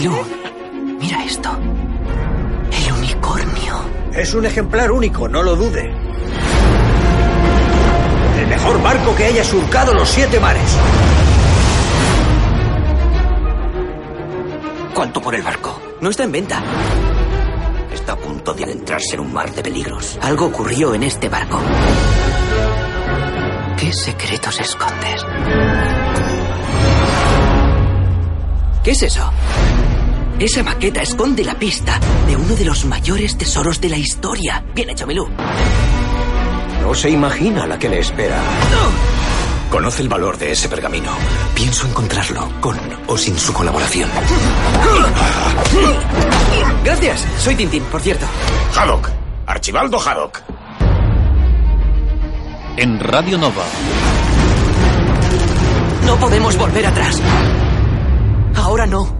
Milú, mira esto. El unicornio. Es un ejemplar único, no lo dude. El mejor barco que haya surcado los siete mares. ¿Cuánto por el barco? No está en venta. Está a punto de adentrarse en un mar de peligros. Algo ocurrió en este barco. ¿Qué secretos escondes? ¿Qué es eso? Esa maqueta esconde la pista de uno de los mayores tesoros de la historia. Bien hecho, Milú. No se imagina la que le espera. Conoce el valor de ese pergamino. Pienso encontrarlo, con o sin su colaboración. Gracias. Soy Tintín, por cierto. Haddock. Archibaldo Haddock. En Radio Nova. No podemos volver atrás. Ahora no.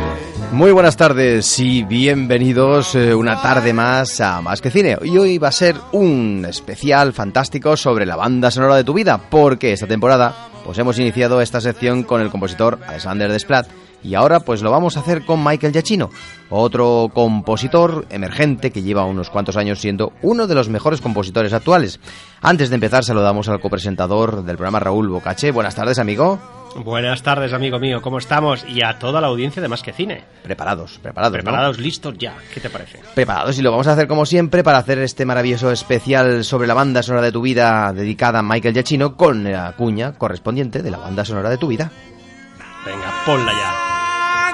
Muy buenas tardes y bienvenidos eh, una tarde más a Más que Cine. Y hoy va a ser un especial fantástico sobre la banda sonora de tu vida, porque esta temporada pues hemos iniciado esta sección con el compositor Alexander Desplat y ahora pues lo vamos a hacer con Michael Giacchino, otro compositor emergente que lleva unos cuantos años siendo uno de los mejores compositores actuales. Antes de empezar saludamos al copresentador del programa Raúl Bocache. Buenas tardes, amigo. Buenas tardes, amigo mío, ¿cómo estamos? Y a toda la audiencia de Más que Cine. Preparados, preparados. ¿no? Preparados, listos ya. ¿Qué te parece? Preparados y lo vamos a hacer como siempre para hacer este maravilloso especial sobre la banda sonora de tu vida dedicada a Michael Giacchino con la cuña correspondiente de la banda sonora de tu vida. Venga, ponla ya.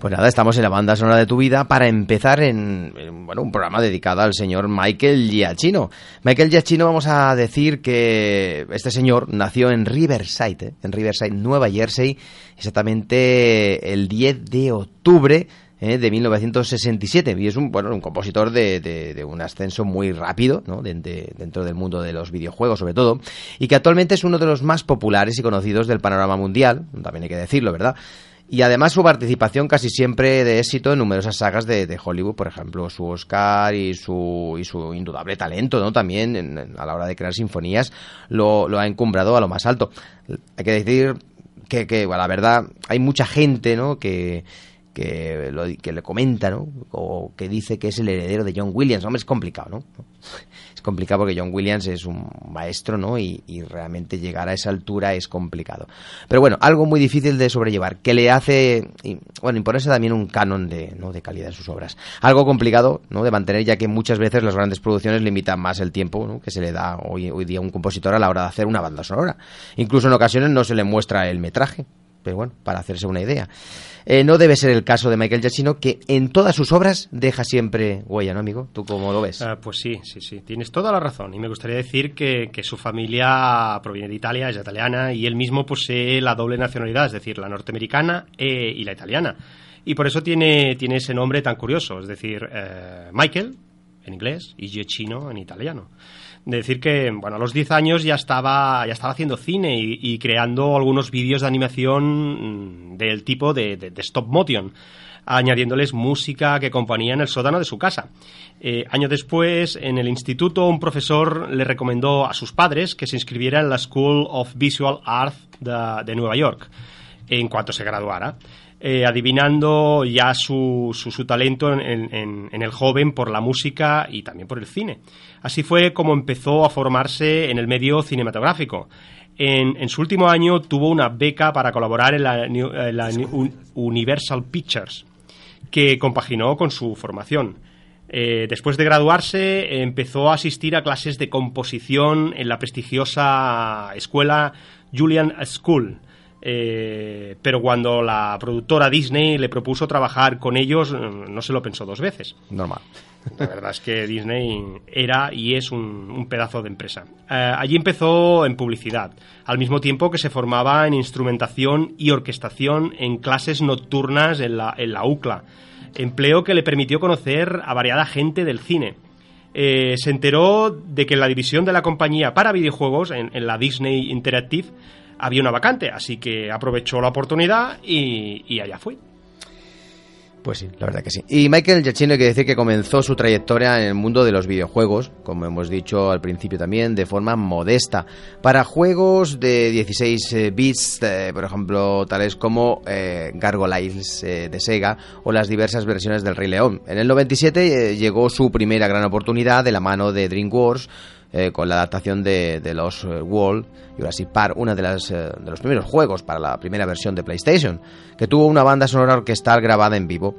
Pues nada, estamos en la banda sonora de tu vida para empezar en, en, bueno, un programa dedicado al señor Michael Giacchino. Michael Giacchino, vamos a decir que este señor nació en Riverside, ¿eh? en Riverside, Nueva Jersey, exactamente el 10 de octubre eh, de 1967 y es un bueno un compositor de, de, de un ascenso muy rápido ¿no? de, dentro del mundo de los videojuegos sobre todo y que actualmente es uno de los más populares y conocidos del panorama mundial también hay que decirlo verdad y además su participación casi siempre de éxito en numerosas sagas de, de Hollywood, por ejemplo, su Oscar y su, y su indudable talento, ¿no? También en, a la hora de crear sinfonías lo, lo, ha encumbrado a lo más alto. Hay que decir que, que bueno, la verdad, hay mucha gente, ¿no? Que, que, lo, que le comenta, ¿no? O que dice que es el heredero de John Williams. Hombre, es complicado, ¿no? Es complicado porque John Williams es un maestro, ¿no? Y, y, realmente llegar a esa altura es complicado. Pero bueno, algo muy difícil de sobrellevar, que le hace, y, bueno, imponerse también un canon de, ¿no? de calidad en sus obras. Algo complicado, ¿no? De mantener, ya que muchas veces las grandes producciones limitan más el tiempo. Que se le da hoy, hoy día a un compositor a la hora de hacer una banda sonora. Incluso en ocasiones no se le muestra el metraje, pero bueno, para hacerse una idea. Eh, no debe ser el caso de Michael Giacchino, que en todas sus obras deja siempre huella, ¿no, amigo? ¿Tú cómo lo ves? Uh, pues sí, sí, sí, tienes toda la razón. Y me gustaría decir que, que, su familia proviene de Italia, es italiana, y él mismo posee la doble nacionalidad, es decir, la norteamericana eh, y la italiana. Y por eso tiene, tiene ese nombre tan curioso, es decir, eh, Michael en inglés y Giacchino en italiano de decir que, bueno, a los 10 años ya estaba, ya estaba haciendo cine y, creando algunos vídeos de animación del tipo de, stop motion. añadiéndoles música que componía en el sótano de su casa. Eh, años después, en el instituto, un profesor le recomendó a sus padres que se inscribiera en la School of Visual Arts de, Nueva York en cuanto se graduara. Eh, adivinando ya su, su, talento en, el joven por la música y también por el cine. Así fue como empezó a formarse en el medio cinematográfico. En, su último año tuvo una beca para colaborar en la, Universal Pictures, que compaginó con su formación. Eh, después de graduarse, empezó a asistir a clases de composición en la prestigiosa escuela Julian School. Eh, pero cuando la productora Disney le propuso trabajar con ellos, no se lo pensó dos veces. Normal. La verdad es que Disney era y es un, pedazo de empresa. Eh, allí empezó en publicidad, al mismo tiempo que se formaba en instrumentación y orquestación en clases nocturnas en la, en la UCLA, empleo que le permitió conocer a variada gente del cine. Eh, se enteró de que en la división de la compañía para videojuegos, en, en la Disney Interactive, había una vacante, así que aprovechó la oportunidad y, allá fue. Pues sí, la verdad que sí. Y Michael Giacchino hay que decir que comenzó su trayectoria en el mundo de los videojuegos, como hemos dicho al principio también, de forma modesta. Para juegos de 16 eh, bits, eh, por ejemplo, tales como eh, Gargoyles de Sega o las diversas versiones del Rey León. En el 97 llegó su primera gran oportunidad de la mano de DreamWorks eh, con la adaptación de, de los eh, World Jurassic Park, uno de, las, eh, de los primeros juegos para la primera versión de PlayStation, que tuvo una banda sonora orquestal grabada en vivo.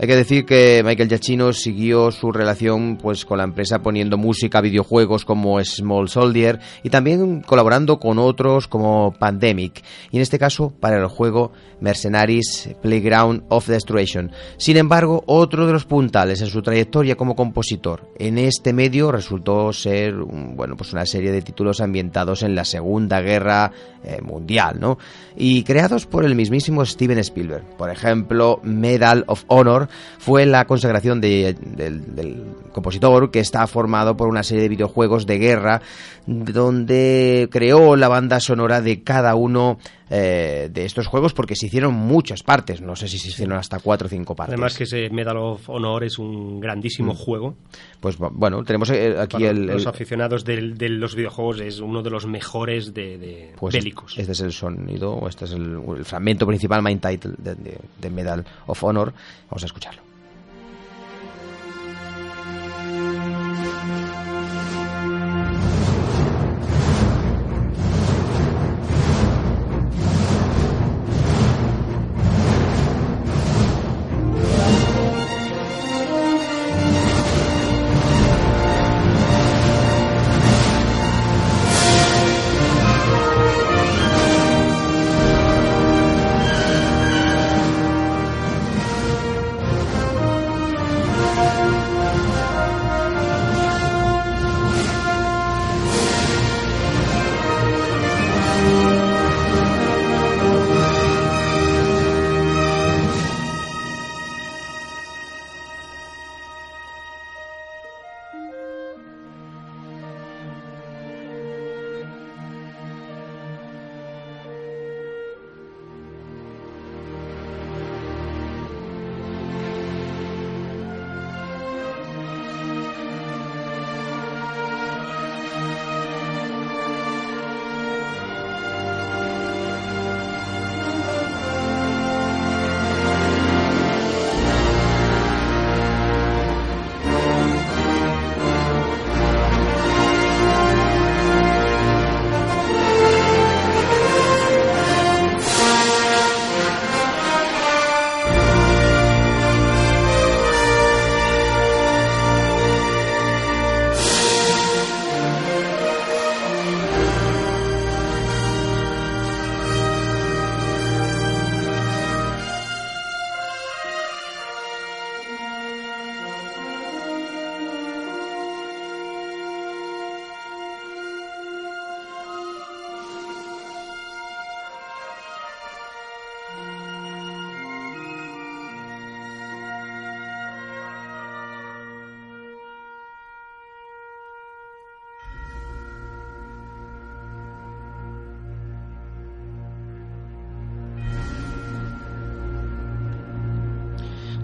Hay que decir que Michael Giacchino siguió su relación pues con la empresa poniendo música a videojuegos como Small Soldier y también colaborando con otros como Pandemic y en este caso para el juego Mercenaries Playground of Destruction. Sin embargo, otro de los puntales en su trayectoria como compositor en este medio resultó ser bueno, pues una serie de títulos ambientados en la Segunda Guerra eh, Mundial, ¿no? Y creados por el mismísimo Steven Spielberg. Por ejemplo, Medal of Honor fue la consagración del compositor que está formado por una serie de videojuegos de guerra donde creó la banda sonora de cada uno eh, de estos juegos porque se hicieron muchas partes, no sé si se hicieron hasta cuatro o cinco partes. Además que ese Medal of Honor es un grandísimo mm. juego. Pues bueno, tenemos eh, aquí el, Los aficionados de, los videojuegos es uno de los mejores de, pues bélicos. Este es el sonido, este es el, fragmento principal, main title de Medal of Honor. Vamos a escucharlo.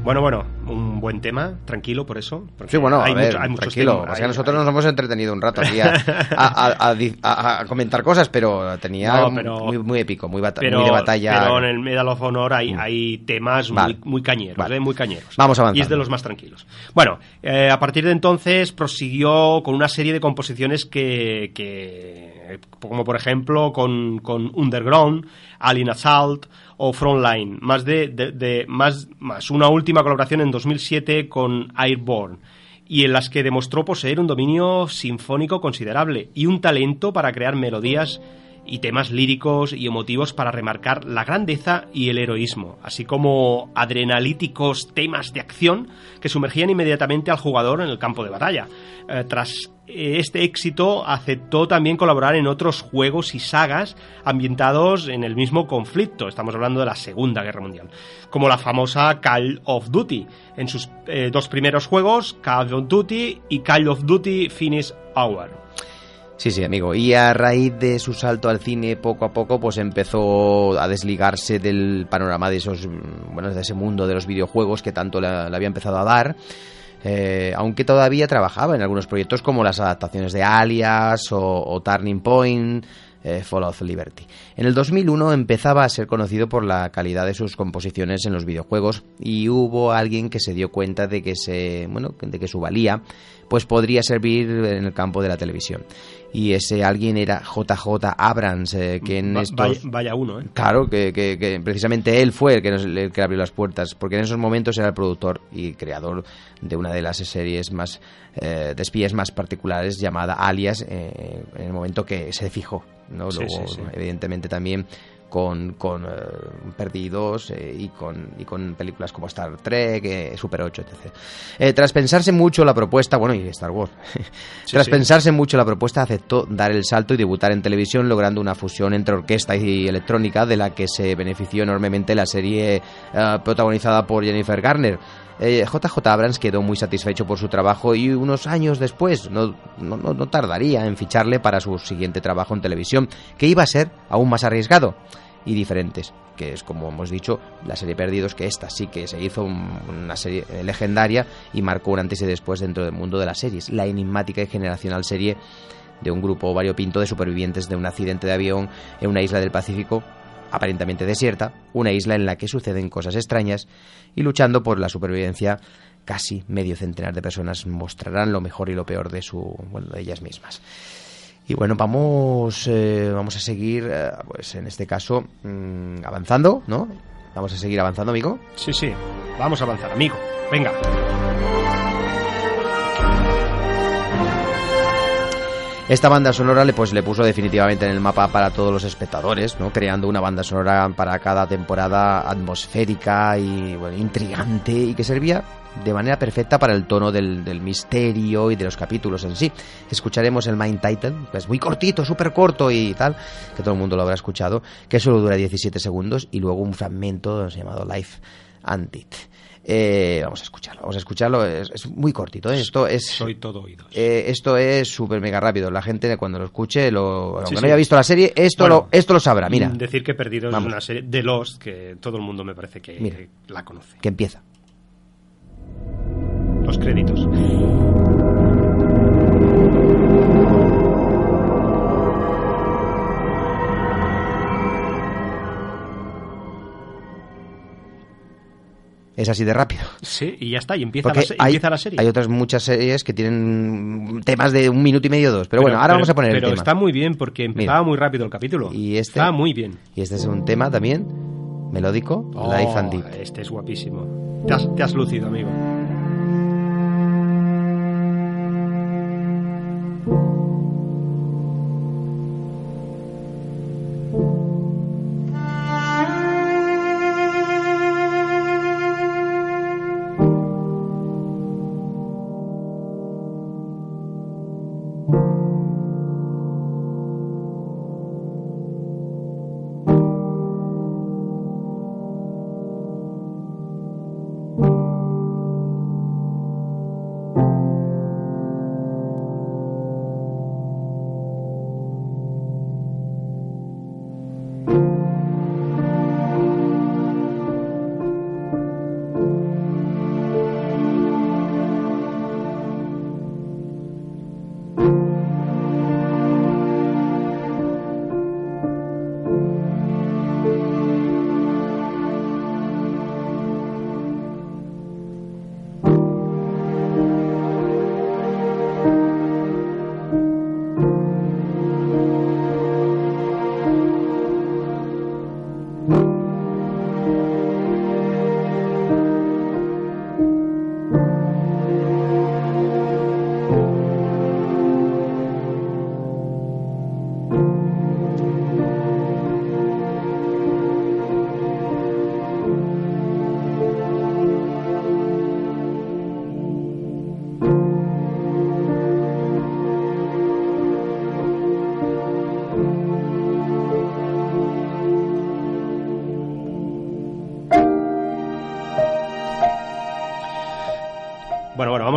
Bueno, bueno, un buen tema, tranquilo por eso. Sí, bueno, hay a ver, mucho- hay muchos tranquilo. temas, o sea, hay- nosotros hay- nos hemos entretenido un rato aquí a, comentar cosas, pero tenía No, pero- muy, muy épico, muy, pero, muy de batalla. pero en el Medal of Honor hay, hay temas Vale. muy, muy cañeros, Vale. ¿eh? muy cañeros. Vamos avanzando. Y es de los más tranquilos. Bueno, eh, a partir de entonces prosiguió con una serie de composiciones que, que como por ejemplo con, con Underground, Alien Assault o Frontline, más de, más, más una última colaboración en 2007 con Airborne y en las que demostró poseer un dominio sinfónico considerable y un talento para crear melodías y temas líricos y emotivos para remarcar la grandeza y el heroísmo, así como adrenalíticos temas de acción que sumergían inmediatamente al jugador en el campo de batalla. Eh, tras este éxito aceptó también colaborar en otros juegos y sagas ambientados en el mismo conflicto, estamos hablando de la Segunda Guerra Mundial, como la famosa Call of Duty, en sus eh, dos primeros juegos, Call of Duty y Call of Duty Finish Hour. Sí, sí, amigo. Y a raíz de su salto al cine, poco a poco, pues empezó a desligarse del panorama de esos, mm, bueno, de ese mundo de los videojuegos que tanto le había empezado a dar. Eh, aunque todavía trabajaba en algunos proyectos como las adaptaciones de Alias o, Turning Point, eh, Fall of Liberty. En el 2001 empezaba a ser conocido por la calidad de sus composiciones en los videojuegos y hubo alguien que se dio cuenta de que se, bueno, de que su valía pues podría servir en el campo de la televisión. Y ese alguien era JJ Abrams, eh, que en Va- estos... vaya, vaya uno, ¿eh? Claro, que, que- que precisamente él fue el que, nos, el que abrió las puertas, porque en esos momentos era el productor y creador de una de las series más eh, de espías más particulares llamada Alias, eh, en el momento que se fijó. ¿no? Sí, Luego, sí, sí. evidentemente, también con, con eh, Perdidos eh, y, con, y con películas como Star Trek, eh, Super 8, etc. Tras pensarse mucho la propuesta, bueno, y Star Wars, tras sí. pensarse mucho la propuesta, aceptó dar el salto y debutar en televisión, logrando una fusión entre orquesta y electrónica, de la que se benefició enormemente la serie protagonizada por Jennifer Garner. Eh, JJ Abrams quedó muy satisfecho por su trabajo y unos años después no, no, no- tardaría en ficharle para su siguiente trabajo en televisión, que iba a ser aún más arriesgado y diferentes, que es como hemos dicho la serie Perdidos, que esta sí que se hizo un- una serie legendaria y marcó un antes y después dentro del mundo de las series, la enigmática y generacional serie de un grupo variopinto de supervivientes de un accidente de avión en una isla del Pacífico aparentemente desierta, una isla en la que suceden cosas extrañas y luchando por la supervivencia casi medio centenar de personas mostrarán lo mejor y lo peor de su bueno, de ellas mismas. Y bueno, vamos eh, vamos a seguir eh, pues en este caso mm, avanzando, ¿no? Vamos a seguir avanzando, amigo. Sí, sí. Vamos a avanzar, amigo. Venga. Esta banda sonora le, pues, le puso definitivamente en el mapa para todos los espectadores, ¿no? creando una banda sonora para cada temporada atmosférica y bueno, intrigante y que servía de manera perfecta para el tono del, misterio y de los capítulos en sí. Escucharemos el main title, que es muy cortito, súper corto y tal, que todo el mundo lo habrá escuchado, que solo dura 17 segundos y luego un fragmento llamado Life and It. Eh, vamos a escucharlo, vamos a escucharlo, es, es muy cortito, ¿eh? esto es... Soy todo oídos. Eh, esto es súper mega rápido. La gente cuando lo escuche, lo, aunque Sí, no sí. haya visto la serie, esto, Bueno, lo, esto lo sabrá. Mira, Mm, Decir que Perdidos Vamos. es una serie de Lost que todo el mundo me parece que Mira. la conoce. que empieza. Los créditos. Es así de rápido. Sí, y ya está, y empieza, la, hay, empieza la serie. hay otras muchas series que tienen temas de un minuto y medio, dos. Pero, bueno, ahora vamos a poner pero el tema. está muy bien porque empezaba muy rápido el capítulo. Y este- Está muy bien. Y este es un tema también melódico, Oh, Life and Deep. Este es guapísimo. Te has, te has lucido, amigo.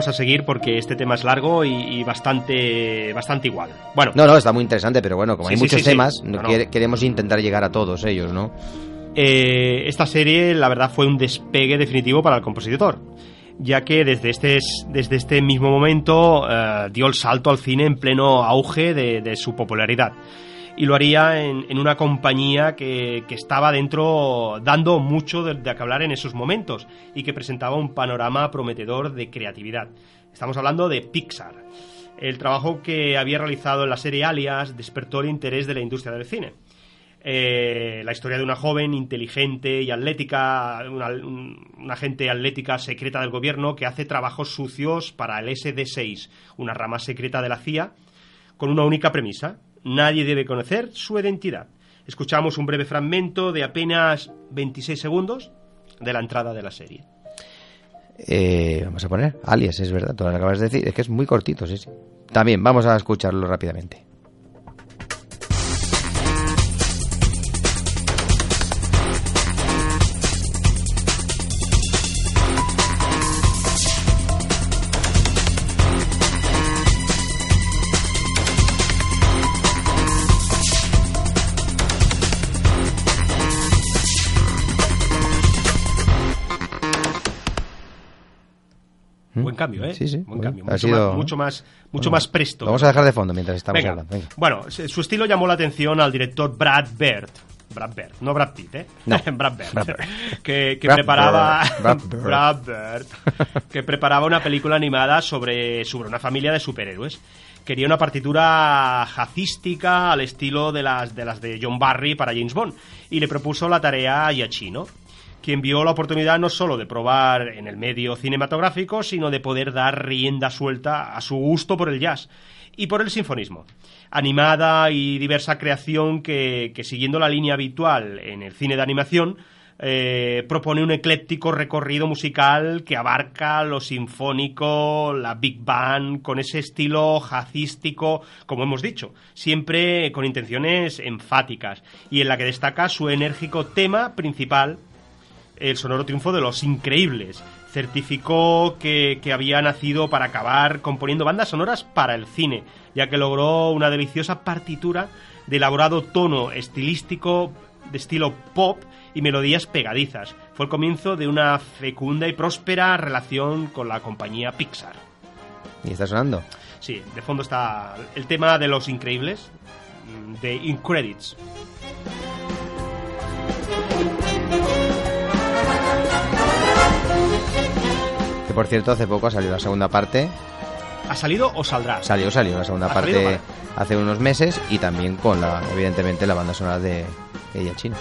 A seguir porque este tema es largo y, y bastante, bastante igual. Bueno, No, no, está muy interesante, pero bueno, como Sí, hay sí, muchos sí, temas, No, no. quere- queremos intentar llegar a todos ellos, ¿no? Eh, esta serie, la verdad, fue un despegue definitivo para el compositor, ya que desde este, desde este mismo momento eh, dio el salto al cine en pleno auge de, de su popularidad. Y lo haría en, una compañía que, que estaba dentro dando mucho de, de hablar en esos momentos y que presentaba un panorama prometedor de creatividad. Estamos hablando de Pixar. El trabajo que había realizado en la serie Alias despertó el interés de la industria del cine. Eh, la historia de una joven inteligente y atlética, una, un- una agente atlética secreta del gobierno que hace trabajos sucios para el SD6, una rama secreta de la CIA, con una única premisa: nadie debe conocer su identidad. Escuchamos un breve fragmento de apenas 26 segundos de la entrada de la serie. Eh, vamos a poner alias, es verdad, tú lo acabas de decir, es que es muy cortito, sí, sí. También, vamos a escucharlo rápidamente. Cambio, ¿eh? Sí, sí, Buen cambio. ha Mucho, sido- más, mucho más, mucho Bueno, más presto. Lo vamos a dejar de fondo mientras estamos Venga. hablando. Venga. Bueno, su estilo llamó la atención al director Brad Bird. Brad Bird, no Brad Pitt, ¿eh? No, Brad Bird. Brad Bird. Que, que Brad preparaba. Bird, Brad Bird. Brad Bird, Que preparaba una película animada sobre, sobre una familia de superhéroes. Quería una partitura jazzística al estilo de las, de las de John Barry para James Bond. Y le propuso la tarea a Giacchino quien vio la oportunidad no solo de probar en el medio cinematográfico, sino de poder dar rienda suelta a su gusto por el jazz y por el sinfonismo. Animada y diversa creación que, siguiendo la línea habitual en el cine de animación, eh, propone un ecléptico recorrido musical que abarca lo sinfónico, la big band, con ese estilo jazzístico, como hemos dicho, siempre con intenciones enfáticas, y en la que destaca su enérgico tema principal, el sonoro triunfo de Los Increíbles. Certificó que, que había nacido para acabar componiendo bandas sonoras para el cine, ya que logró una deliciosa partitura de elaborado tono estilístico de estilo pop y melodías pegadizas. Fue el comienzo de una fecunda y próspera relación con la compañía Pixar. ¿Y está sonando? Sí, de fondo está el tema de Los Increíbles, mm, de In Que por cierto, hace poco ha salido la segunda parte. ¿Ha salido o saldrá? Salió, salió la segunda ¿Ha parte salido? hace unos meses y también con la, evidentemente, la banda sonora de ella chino.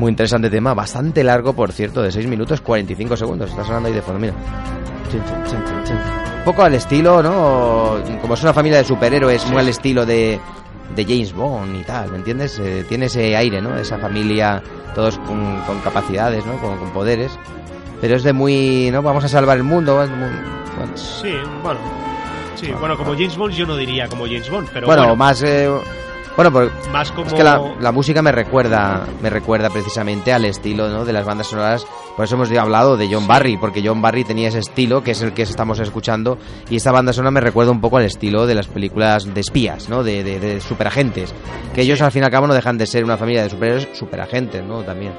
Muy interesante tema, bastante largo, por cierto, de 6 minutos 45 segundos. Está sonando ahí de fondo, mira. Chin, chin, chin, chin, chin. Un poco al estilo, ¿no? Como es una familia de superhéroes, muy al estilo de, de James Bond y tal, ¿me entiendes? Eh, tiene ese aire, ¿no? Esa familia, todos con, con capacidades, ¿no? Con, con poderes. Pero es de muy, ¿no? Vamos a salvar el mundo. bueno, Sí, bueno. Sí, bueno, como James Bond yo no diría como James Bond, pero bueno, bueno, más eh, bueno pues más como es que la, la música me recuerda me recuerda precisamente al estilo ¿no? de las bandas sonoras por eso hemos hablado de John Barry porque John Barry tenía ese estilo que es el que estamos escuchando y esta banda sonora me recuerda un poco al estilo de las películas de espías no de, de, de superagentes que ellos al fin y al cabo no dejan de ser una familia de superhéroes superagentes no también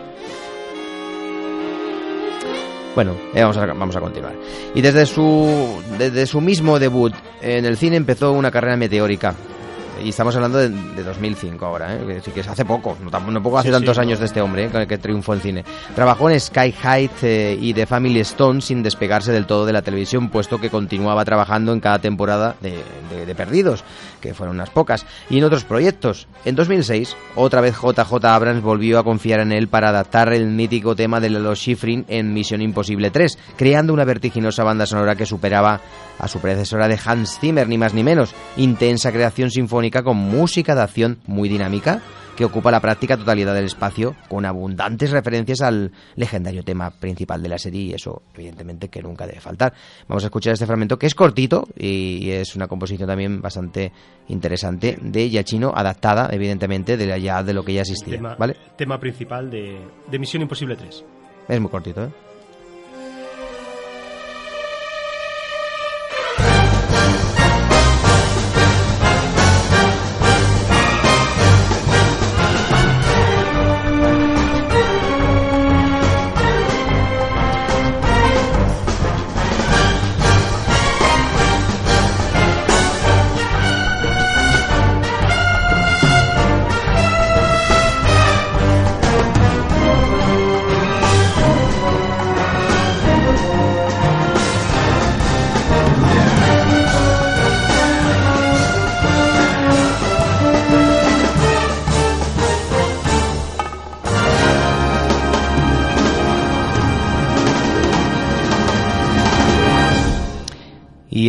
bueno, eh, vamos, a, vamos a continuar. Y desde su, desde su mismo debut en el cine empezó una carrera meteórica. Y estamos hablando de, de 2005 ahora, ¿eh? que, decir que es hace poco, no, tampoco- no poco hace Sí, tantos sí, años de este hombre ¿eh? con el que triunfó en cine. Trabajó en Sky High eh, y The Family Stone sin despegarse del todo de la televisión, puesto que continuaba trabajando en cada temporada de, de- de Perdidos, que fueron unas pocas, y en otros proyectos. En 2006, otra vez JJ Abrams volvió a confiar en él para adaptar el mítico tema de los Schifrin en Misión Imposible 3, creando una vertiginosa banda sonora que superaba a su predecesora de Hans Zimmer, ni más ni menos. Intensa creación sinfónica con música de acción muy dinámica que ocupa la práctica totalidad del espacio con abundantes referencias al legendario tema principal de la serie y eso evidentemente que nunca debe faltar. Vamos a escuchar este fragmento que es cortito y es una composición también bastante interesante de Giacchino adaptada evidentemente de ya de lo que ya existía, tema, ¿vale? tema principal de, de Misión Imposible 3. Es muy cortito, ¿eh?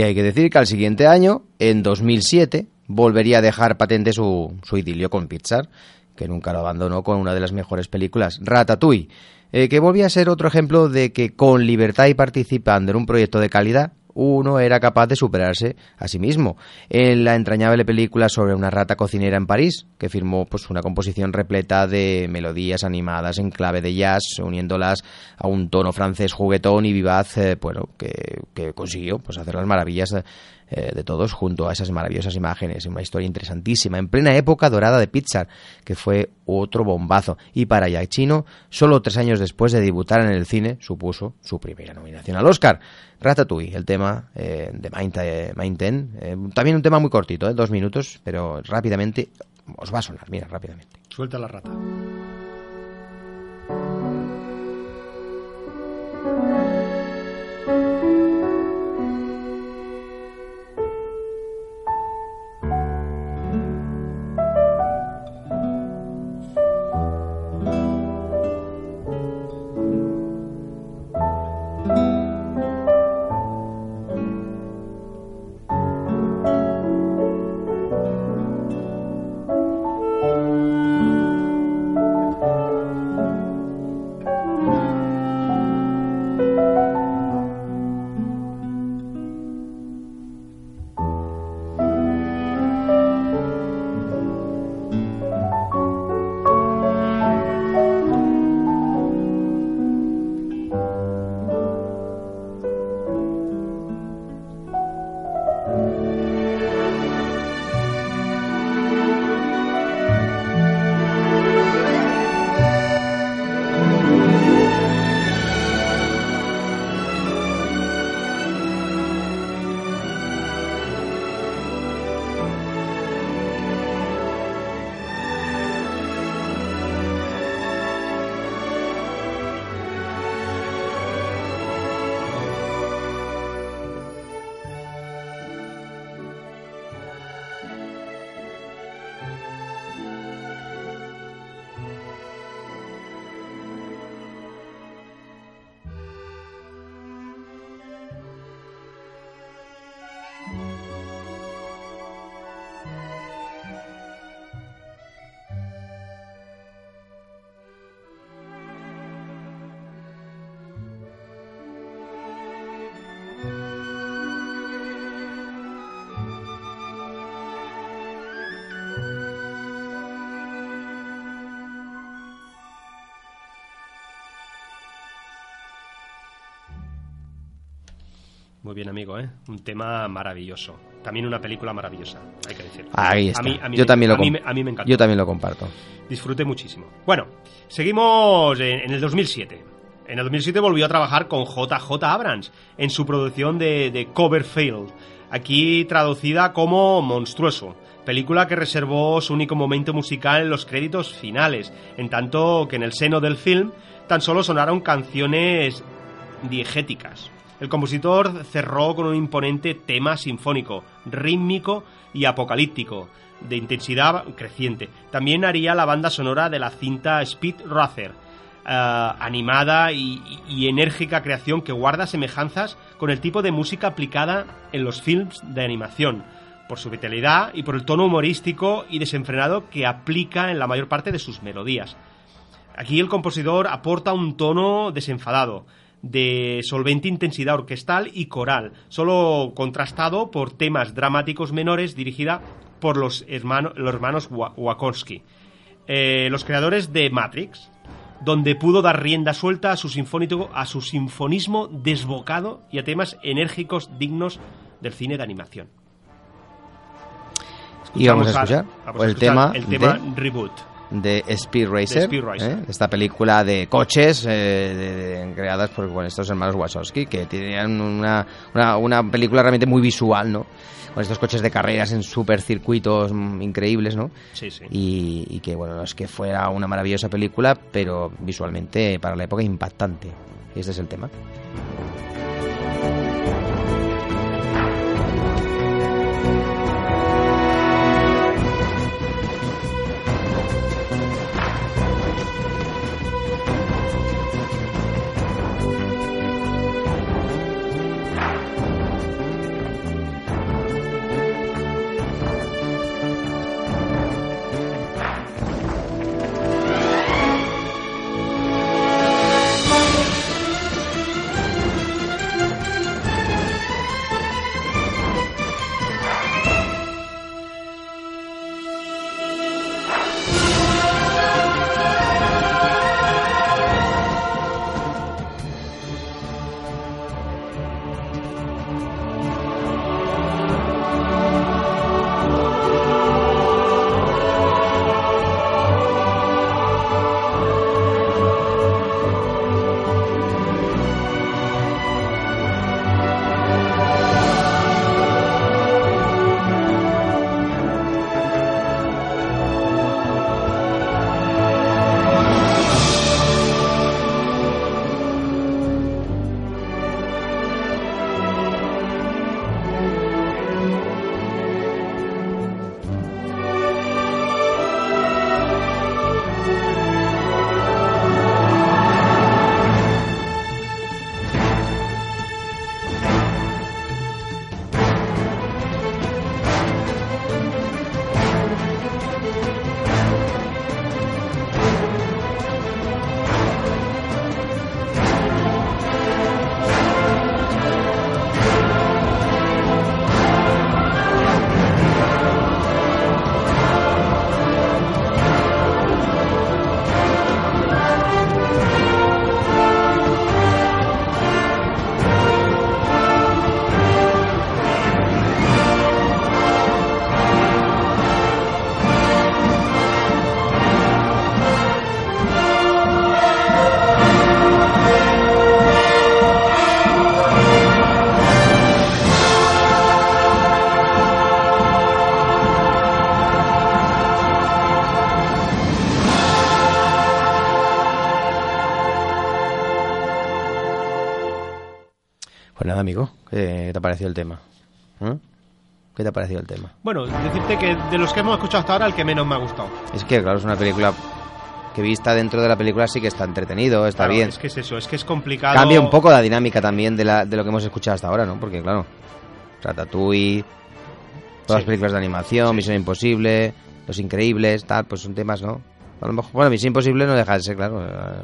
Hay que decir que al siguiente año, en 2007, volvería a dejar patente su, su idilio con Pixar, que nunca lo abandonó con una de las mejores películas, Ratatouille, eh, que volvía a ser otro ejemplo de que con libertad y participando en un proyecto de calidad, uno era capaz de superarse a sí mismo. En la entrañable película sobre una rata cocinera en París, que firmó pues, una composición repleta de melodías animadas en clave de jazz, uniéndolas a un tono francés juguetón y vivaz, eh, bueno, que, que consiguió pues, hacer las maravillas eh, de todos junto a esas maravillosas imágenes. Una historia interesantísima, en plena época dorada de Pixar, que fue otro bombazo. Y para Giacchino, solo tres años después de debutar en el cine, supuso su primera nominación al Oscar. Ratatouille, el tema eh, de Mainte- Mainten. Eh, también un tema muy cortito, eh, dos minutos, pero rápidamente os va a sonar, mira, rápidamente. Suelta la rata. Muy bien, amigo, ¿eh? Un tema maravilloso. También una película maravillosa, hay que decirlo. Ahí está. A mí, a mí yo me- también lo a mí me- a mí me encantó. Yo también lo comparto. Disfruté muchísimo. Bueno, seguimos en, en el 2007. En el 2007 volvió a trabajar con JJ Abrams en su producción de, de Coverfield, aquí traducida como Monstruoso, película que reservó su único momento musical en los créditos finales, en tanto que en el seno del film tan solo sonaron canciones diegéticas. El compositor cerró con un imponente tema sinfónico, rítmico y apocalíptico, de intensidad creciente. También haría la banda sonora de la cinta Speed Racer, eh, animada y, y enérgica creación que guarda semejanzas con el tipo de música aplicada en los films de animación, por su vitalidad y por el tono humorístico y desenfrenado que aplica en la mayor parte de sus melodías. Aquí el compositor aporta un tono desenfadado, de solvente intensidad orquestal y coral, solo contrastado por temas dramáticos menores dirigida por los, hermano- los hermanos Wa- Wachowski, eh, los creadores de Matrix, donde pudo dar rienda suelta a su, sinfónico, a su sinfonismo desbocado y a temas enérgicos dignos del cine de animación. Y vamos a escuchar vamos a el tema, el tema de, Reboot. De Speed Racer, De Speed Racer. ¿eh? esta película de coches eh, de- de- creadas por bueno, estos hermanos Wachowski, que tenían una, una, una película realmente muy visual, ¿no? Con estos coches de carreras en super circuitos mm, increíbles, ¿no? Sí, sí. Y, y que, bueno, no es que fuera una maravillosa película, pero visualmente para la época impactante. Este es el tema. ¿Qué te ha parecido el tema? ¿Eh? ¿Qué te ha parecido el tema? Bueno, decirte que de los que hemos escuchado hasta ahora, el que menos me ha gustado. Es que, claro, es una película que vista dentro de la película sí que está entretenido, está Claro, bien. Es que es eso, es que es complicado. Cambia un poco la dinámica también de, la, de lo que hemos escuchado hasta ahora, ¿no? Porque, claro, Ratatouille, todas las películas de animación, Sí. Misión Imposible, Los Increíbles, tal, pues son temas, ¿no? A lo mejor, bueno, Misión Imposible no deja de ser, claro, eh,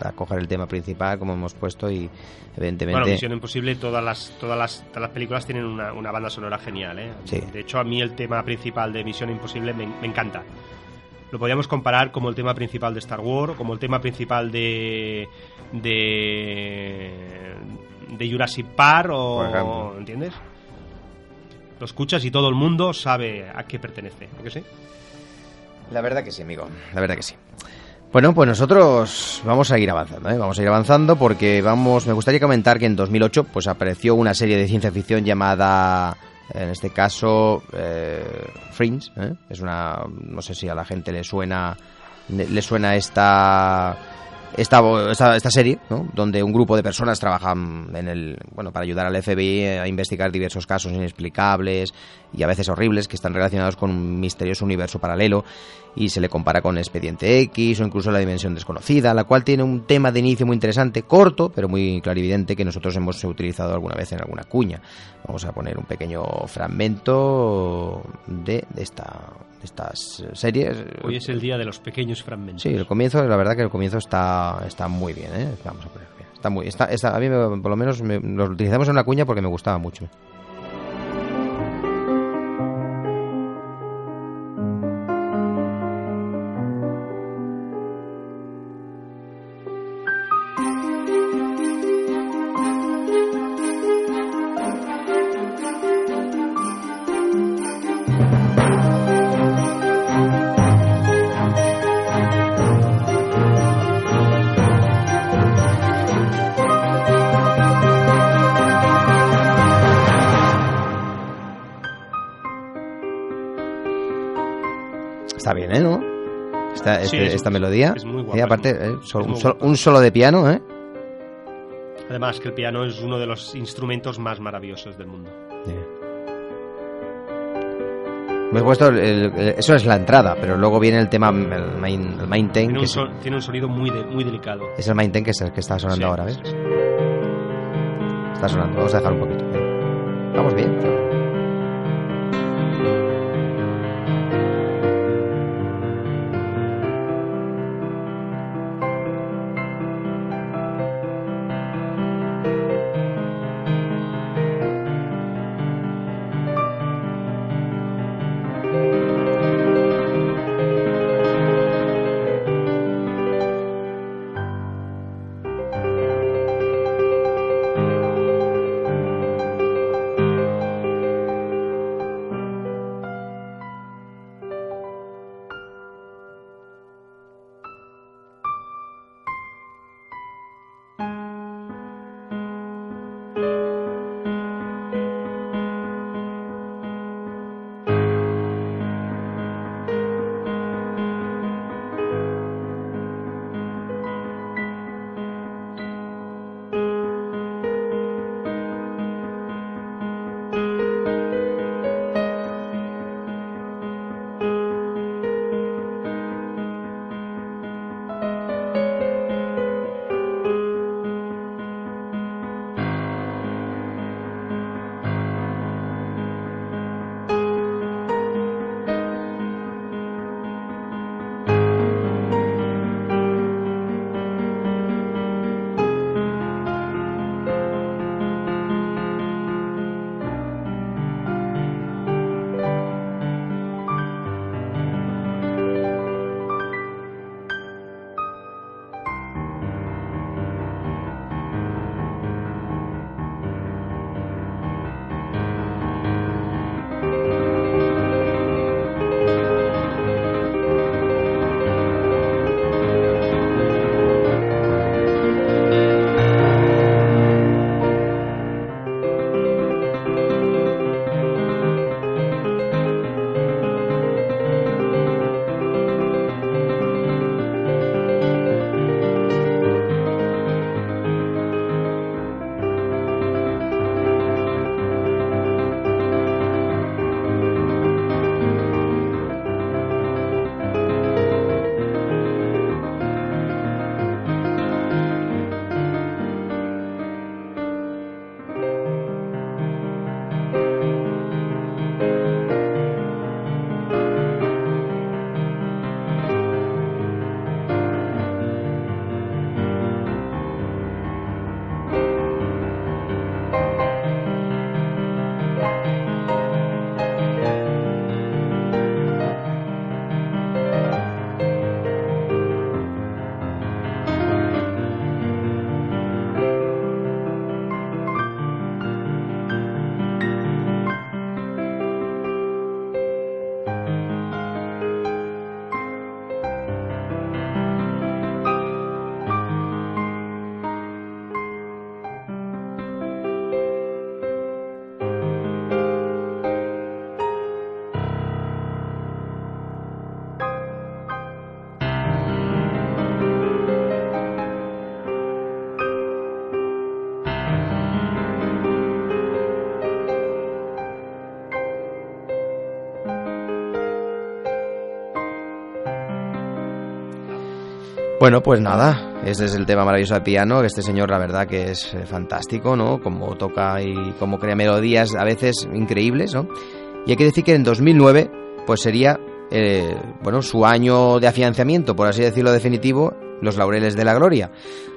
a coger el tema principal, como hemos puesto, y evidentemente... Bueno, Misión Imposible, todas las, todas las, todas las películas tienen una, una banda sonora genial, ¿eh? Sí. De hecho, a mí el tema principal de Misión Imposible me, me encanta. Lo podríamos comparar como el tema principal de Star Wars, como el tema principal de. de. de Jurassic Park o... ¿Entiendes? Lo escuchas y todo el mundo sabe a qué pertenece. ¿a que sí? La verdad que sí, amigo. La verdad que sí. Bueno, pues nosotros vamos a ir avanzando, ¿eh? Vamos a ir avanzando porque vamos... Me gustaría comentar que en 2008 pues apareció una serie de ciencia ficción llamada, en este caso, eh, Fringe. ¿eh? Es una... No sé si a la gente le suena... Le suena esta... Esta, esta, esta serie, ¿no? donde un grupo de personas trabajan en el, bueno, para ayudar al FBI a investigar diversos casos inexplicables y a veces horribles que están relacionados con un misterioso universo paralelo y se le compara con Expediente X o incluso La Dimensión Desconocida, la cual tiene un tema de inicio muy interesante, corto, pero muy clarividente, que nosotros hemos utilizado alguna vez en alguna cuña. Vamos a poner un pequeño fragmento de, de esta, de estas series. Hoy es el día de los pequeños fragmentos. Sí, el comienzo, la verdad que el comienzo está, está muy bien, ¿eh? Vamos a poner bien. Está muy, está, está- a mí me- por lo menos me- lo utilizamos en una cuña porque me gustaba mucho. Esta, melodía. es muy guapa, y aparte, eh, solo- es un, solo, guapa. un solo de piano, ¿eh? Además que el piano es uno de los instrumentos más maravillosos del mundo. Me he puesto el- el- eso es la entrada, pero luego viene el tema, el main, el main theme, Tiene que un, tiene sonido muy, de- muy delicado. es el main theme que es el que está sonando Sí, ahora, ¿ves? sí, sí. Está sonando, vamos a dejar un poquito. Vamos bien. Bueno, pues nada, este es el tema maravilloso del piano, que este señor la verdad que es eh, fantástico, ¿no? Como toca y como crea melodías a veces increíbles, ¿no? Y hay que decir que en 2009 pues sería eh, bueno, su año de afianzamiento, por así decirlo definitivo, los laureles de la gloria.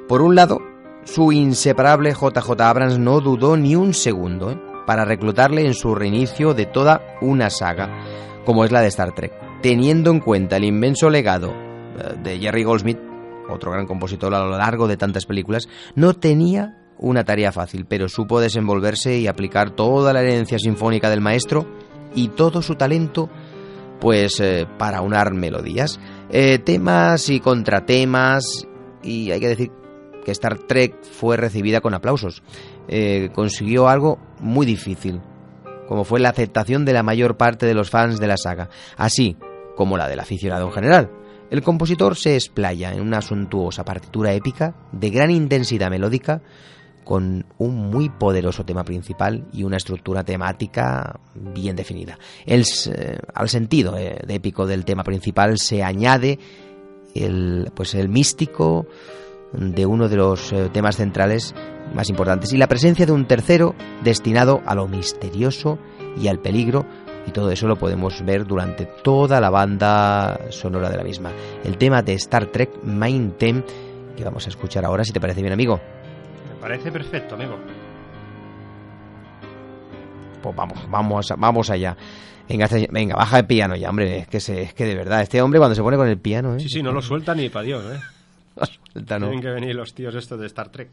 Por un lado, su inseparable JJ Abrams no dudó ni un segundo ¿eh? para reclutarle en su reinicio de toda una saga, como es la de Star Trek, teniendo en cuenta el inmenso legado eh, de Jerry Goldsmith otro gran compositor a lo largo de tantas películas, no tenía una tarea fácil, pero supo desenvolverse y aplicar toda la herencia sinfónica del maestro y todo su talento pues eh, para unar melodías, eh, temas y contratemas y hay que decir que Star Trek fue recibida con aplausos. Eh, consiguió algo muy difícil, como fue la aceptación de la mayor parte de los fans de la saga, así como la del aficionado en general. El compositor se explaya en una suntuosa partitura épica de gran intensidad melódica con un muy poderoso tema principal y una estructura temática bien definida. El, eh, al sentido eh, de épico del tema principal se añade el, pues el místico de uno de los eh, temas centrales más importantes y la presencia de un tercero destinado a lo misterioso y al peligro y todo eso lo podemos ver durante toda la banda sonora de la misma. El tema de Star Trek Main Theme que vamos a escuchar ahora, si te parece bien, amigo. Me parece perfecto, amigo. Pues vamos, vamos, vamos allá. Venga, venga, baja el piano ya, hombre. Es que, se, es que de verdad, este hombre cuando se pone con el piano, ¿eh? Sí, sí, no lo suelta ni para Dios, ¿eh? No suelta, no. Tienen que venir los tíos estos de Star Trek.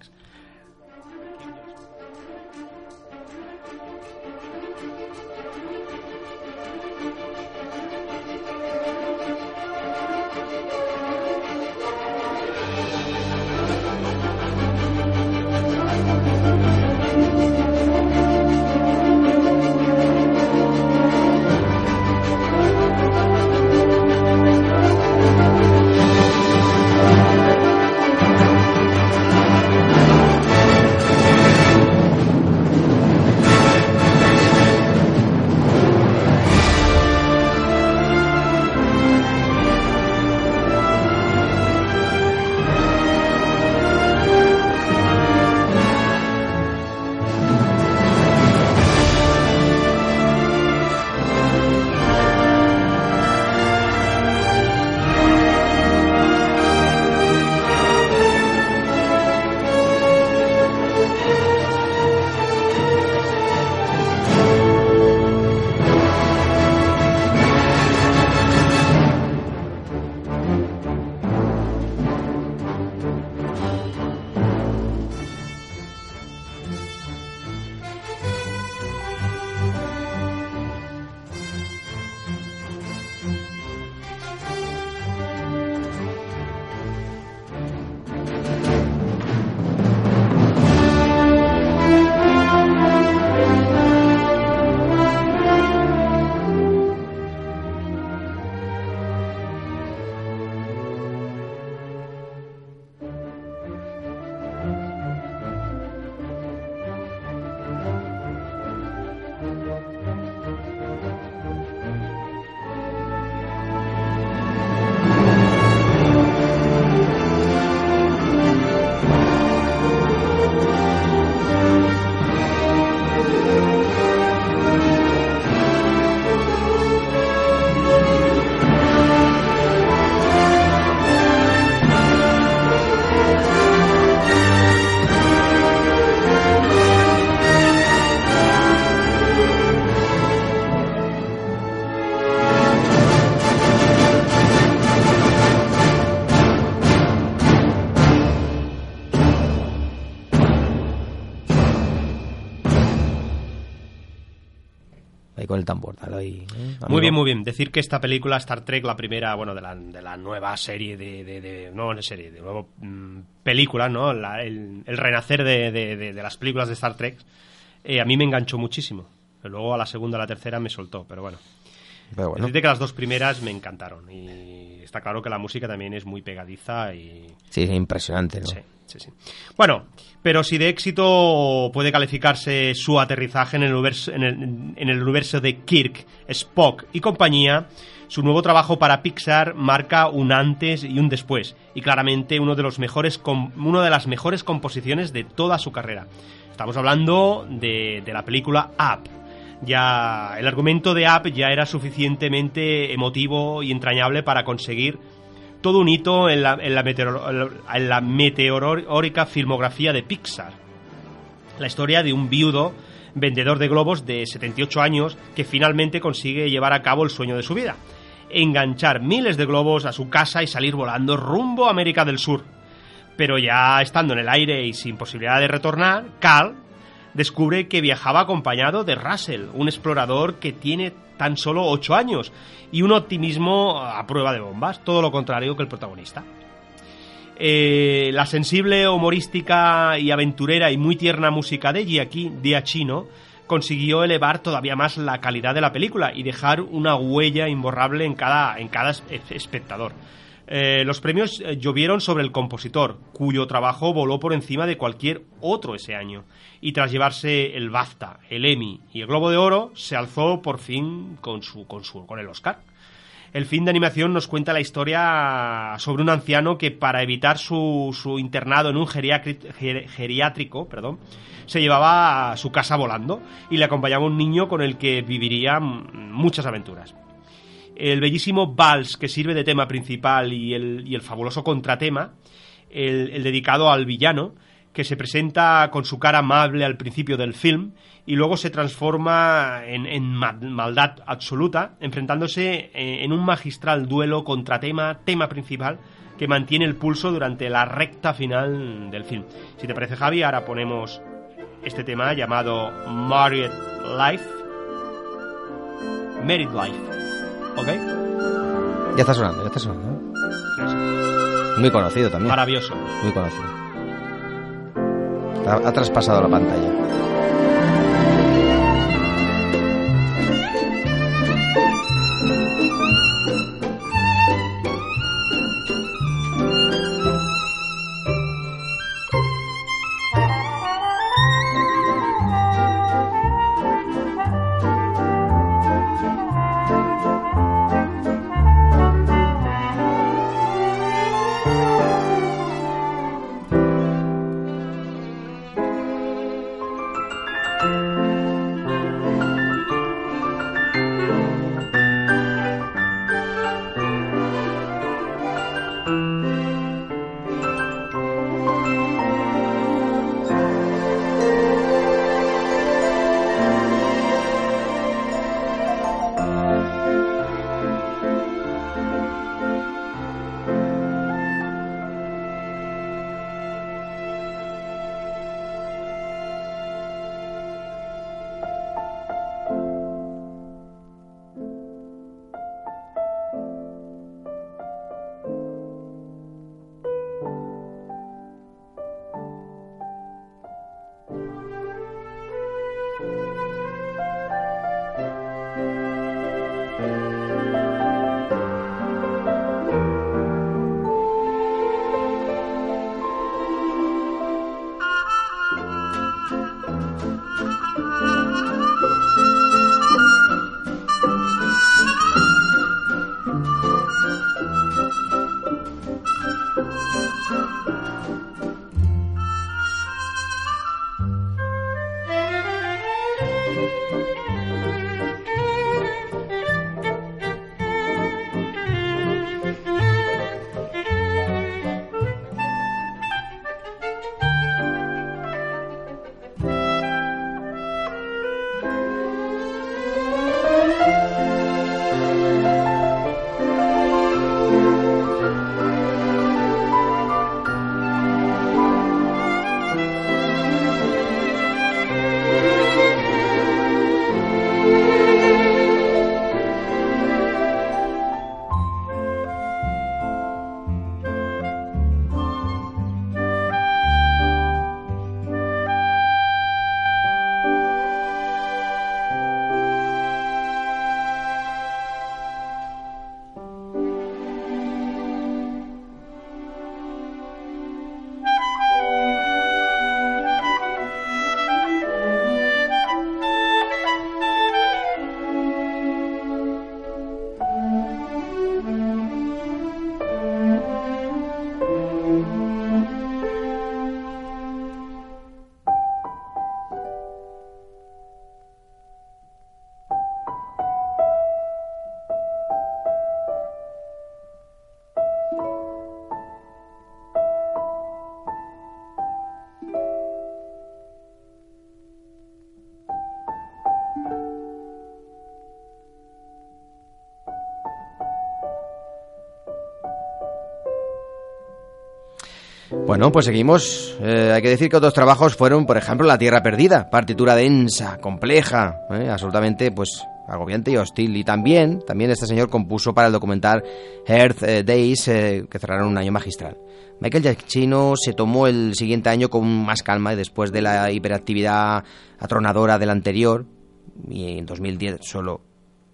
¿Eh? Muy bien, muy bien. Decir que esta película, Star Trek, la primera, bueno, de la, de la nueva serie de, de, de- no serie, de nueva mm, película, ¿no? La- el, renacer de las películas de Star Trek, eh, a mí me enganchó muchísimo. Luego a la segunda, a la tercera me soltó, pero bueno. Pero bueno. Decirte que las dos primeras me encantaron y está claro que la música también es muy pegadiza y Sí, es impresionante, ¿no? Sí, sí, sí. Bueno, pero si de éxito puede calificarse su aterrizaje en el universo, en el, en el universo de Kirk, Spock y compañía, Su nuevo trabajo para Pixar marca un antes y un después, y claramente uno de, los mejores una de las mejores composiciones de toda su carrera. Estamos hablando de, de la película Up. Ya, el argumento de Up ya era suficientemente emotivo y entrañable para conseguir todo un hito en la, en la meteorórica filmografía de Pixar. La historia de un viudo vendedor de globos de 78 años que finalmente consigue llevar a cabo el sueño de su vida. Enganchar miles de globos a su casa y salir volando rumbo a América del Sur. Pero ya estando en el aire y sin posibilidad de retornar, Cal descubre que viajaba acompañado de Russell, un explorador que tiene tan solo 8 años y un optimismo a prueba de bombas, todo lo contrario que el protagonista. Eh, la sensible, humorística y aventurera y muy tierna música de Giachi- Giacchino consiguió elevar todavía más la calidad de la película y dejar una huella imborrable en cada, en cada es- espectador. Eh, los premios eh, llovieron sobre el compositor, cuyo trabajo voló por encima de cualquier otro ese año. Y tras llevarse el BAFTA, el Emmy y el Globo de Oro, se alzó por fin con, su, con, su, con el Oscar. El film de animación nos cuenta la historia sobre un anciano que para evitar su, su internado en un geriátrico perdón, se llevaba a su casa volando y le acompañaba un niño con el que viviría muchas aventuras. El bellísimo vals que sirve de tema principal y el, y el fabuloso contratema, el, dedicado al villano, que se presenta con su cara amable al principio del film y luego se transforma en, en ma- maldad absoluta, enfrentándose eh, en un magistral duelo contra tema, tema principal, que mantiene el pulso durante la recta final del film. Si te parece, Javi, ahora ponemos este tema llamado Married Life. Married Life. ¿Ok? Ya está sonando, ya está sonando. Muy conocido también. Maravilloso. Muy conocido. Ha, ha traspasado la pantalla. Bueno, pues seguimos. Eh, hay que decir que otros trabajos fueron, por ejemplo, La Tierra Perdida, partitura densa, compleja, eh, absolutamente, pues agobiante y hostil. Y también, también este señor compuso para el documental Earth eh, Days, que cerraron un año magistral. Michael Giacchino se tomó el siguiente año con más calma y después de la hiperactividad atronadora del anterior, y en 2010 solo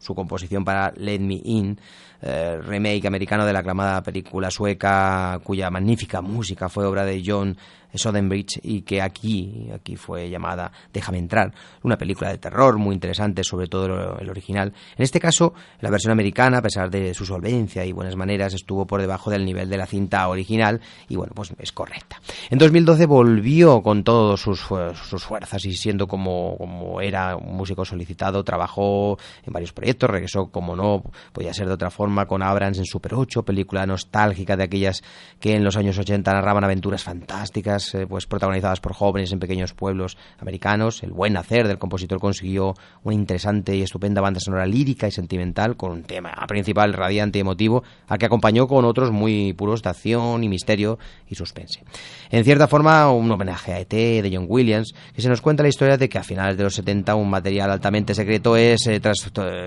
su composición para Let Me In, eh, remake americano de la aclamada película sueca cuya magnífica música fue obra de John Sodenbridge y que aquí, aquí fue llamada Déjame entrar, una película de terror muy interesante, sobre todo el original. En este caso, la versión americana, a pesar de su solvencia y buenas maneras, estuvo por debajo del nivel de la cinta original y bueno, pues es correcta. En 2012 volvió con todas sus, sus fuerzas y siendo como, como era un músico solicitado, trabajó en varios proyectos, regresó como no, podía ser de otra forma, con Abrams en Super 8, película nostálgica de aquellas que en los años 80 narraban aventuras fantásticas, eh, pues protagonizadas por jóvenes en pequeños pueblos americanos. El buen hacer del compositor consiguió una interesante y estupenda banda sonora lírica y sentimental con un tema principal radiante y emotivo, al que acompañó con otros muy puros de acción y misterio y suspense. En cierta forma, un homenaje a ET de John Williams, que se nos cuenta la historia de que a finales de los 70 un material altamente secreto es eh,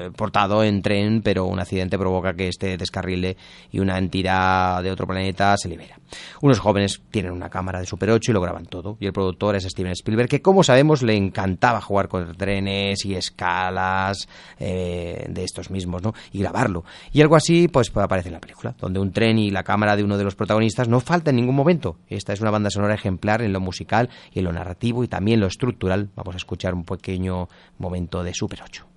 transportado en tren, pero un accidente provoca que este descarrile y una entidad de otro planeta se libera. Unos jóvenes tienen una cámara de super 8 y lo graban todo. Y el productor es Steven Spielberg, que como sabemos le encantaba jugar con trenes y escalas eh, de estos mismos, ¿no? Y grabarlo. Y algo así, pues aparece en la película, donde un tren y la cámara de uno de los protagonistas no falta en ningún momento. Esta es una banda sonora ejemplar en lo musical y en lo narrativo y también lo estructural. Vamos a escuchar un pequeño momento de Super 8.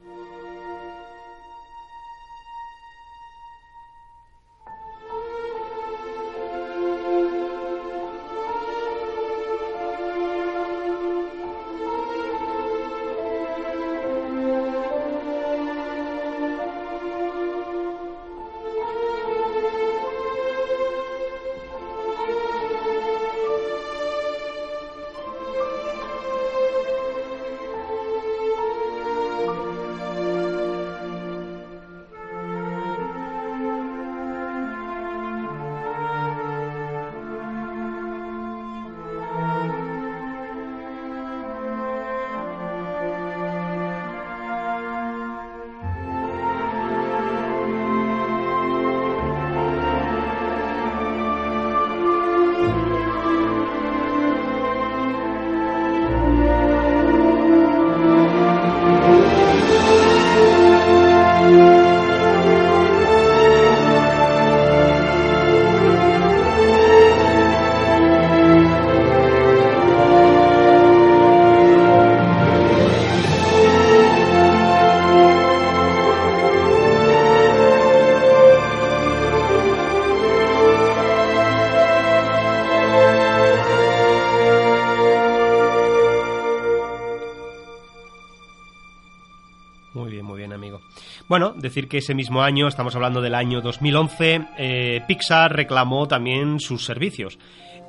Decir que ese mismo año, estamos hablando del año 2011, eh, Pixar reclamó también sus servicios.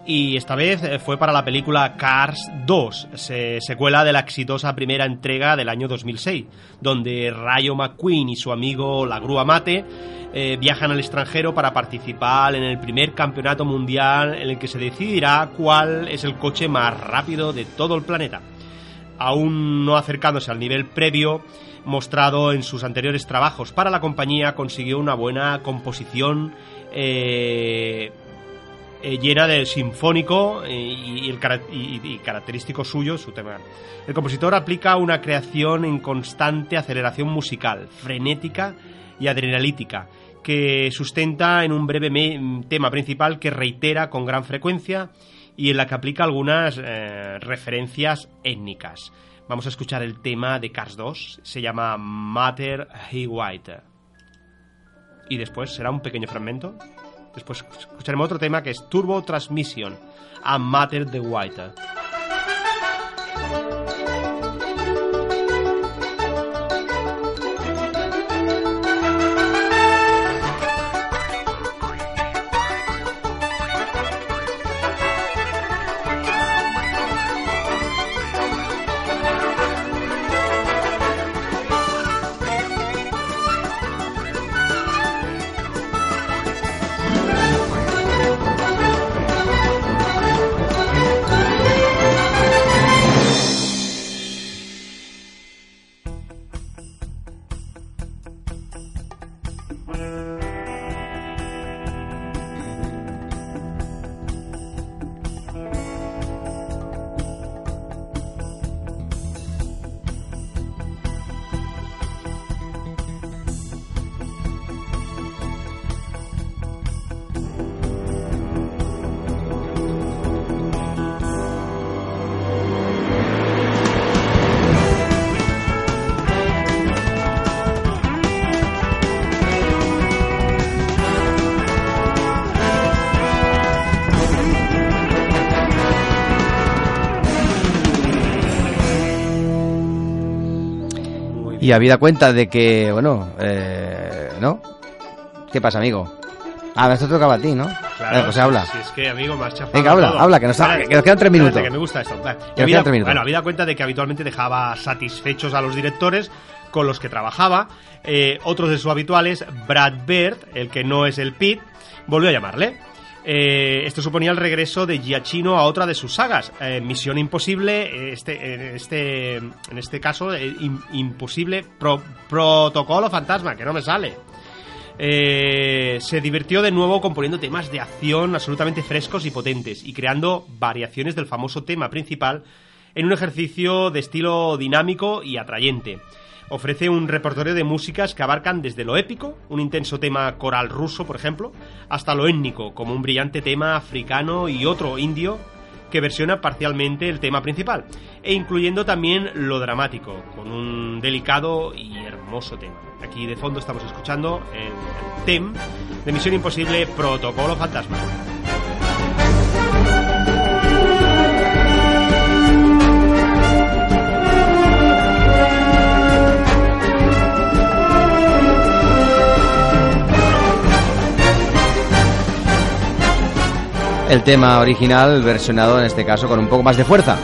Y esta vez eh, fue para la película Cars 2, secuela de la exitosa primera entrega del año 2006, donde Rayo McQueen y su amigo La Grúa Mate eh, viajan al extranjero para participar en el primer campeonato mundial en el que se decidirá cuál es el coche más rápido de todo el planeta. Aún no acercándose al nivel previo, mostrado en sus anteriores trabajos para la compañía, consiguió una buena composición eh, eh, llena de sinfónico eh, y, el, y, característico suyo, su tema. El compositor aplica una creación en constante aceleración musical, frenética y adrenalítica, que sustenta en un breve tema principal que reitera con gran frecuencia y en la que aplica algunas referencias étnicas. Vamos a escuchar el tema de Cars 2, se llama Matter He White. Y después será un pequeño fragmento. Después escucharemos otro tema que es Turbo Transmission a Matter the White. Y habida cuenta de que, bueno, eh, ¿no? ¿Qué pasa, amigo? Ah, esto tocaba a ti, ¿no? Claro, Eh, pues habla. Si es que, amigo, has chafado Venga, habla, todo. habla, que nos, Vale, que nos quedan tres espérate, minutos. que me gusta esto. Vale. Que habida- quedan tres minutos. bueno, habida cuenta de que habitualmente dejaba satisfechos a los directores con los que trabajaba. Eh, otros de sus habituales, Brad Bird, el que no es el Pete, volvió a llamarle. Eh, esto suponía el regreso de Giacchino a otra de sus sagas, eh, Misión Imposible, eh, este, en, este, en este caso, im- Imposible Pro- Protocolo Fantasma, que no me sale. Se divirtió de nuevo componiendo temas de acción absolutamente frescos y potentes y creando variaciones del famoso tema principal en un ejercicio de estilo dinámico y atrayente. Ofrece un repertorio de músicas que abarcan desde lo épico, un intenso tema coral ruso, por ejemplo, hasta lo étnico, como un brillante tema africano y otro indio que versiona parcialmente el tema principal, e incluyendo también lo dramático, con un delicado y hermoso tema. Aquí de fondo estamos escuchando el, el tem de Misión Imposible Protocolo Fantasma. El tema original versionado en este caso con un poco más de fuerza.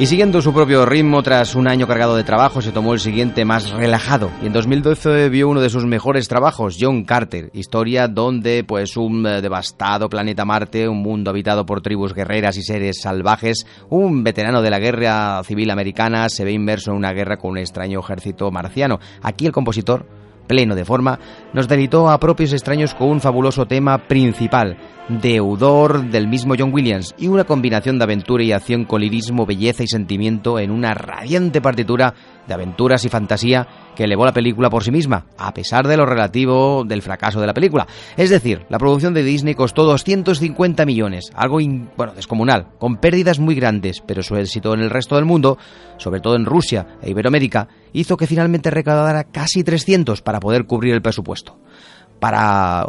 Y siguiendo su propio ritmo, tras un año cargado de trabajo, se tomó el siguiente más relajado. Y en 2012 vio uno de sus mejores trabajos, John Carter, historia donde pues un eh, devastado planeta Marte, un mundo habitado por tribus guerreras y seres salvajes, un veterano de la guerra civil americana se ve inmerso en una guerra con un extraño ejército marciano. Aquí el compositor pleno de forma, nos deleitó a propios extraños con un fabuloso tema principal, deudor del mismo John Williams, y una combinación de aventura y acción con lirismo, belleza y sentimiento en una radiante partitura de aventuras y fantasía que elevó la película por sí misma, a pesar de lo relativo del fracaso de la película. Es decir, la producción de Disney costó 250 millones, algo bueno, descomunal, con pérdidas muy grandes, pero su éxito en el resto del mundo, sobre todo en Rusia e Iberoamérica, hizo que finalmente recaudara casi 300 para poder cubrir el presupuesto. Para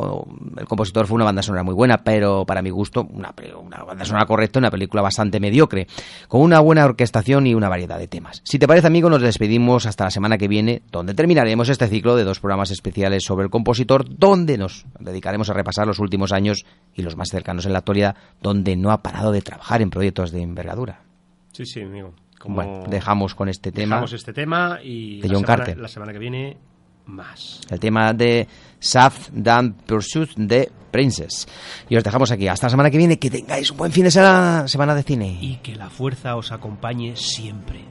el compositor fue una banda sonora muy buena, pero para mi gusto una, una banda sonora correcta, una película bastante mediocre, con una buena orquestación y una variedad de temas. Si te parece, amigo, nos despedimos hasta la semana que viene, donde terminaremos este ciclo de dos programas especiales sobre el compositor, donde nos dedicaremos a repasar los últimos años y los más cercanos en la actualidad, donde no ha parado de trabajar en proyectos de envergadura. Sí, sí, amigo. Como Bueno, dejamos con este tema. dejamos este tema y de la John semana- Carter. la semana que viene más. el tema de South Dan Pursuit de Princess. Y os dejamos aquí. Hasta la semana que viene. Que tengáis un buen fin de semana, semana de cine. Y que la fuerza os acompañe siempre.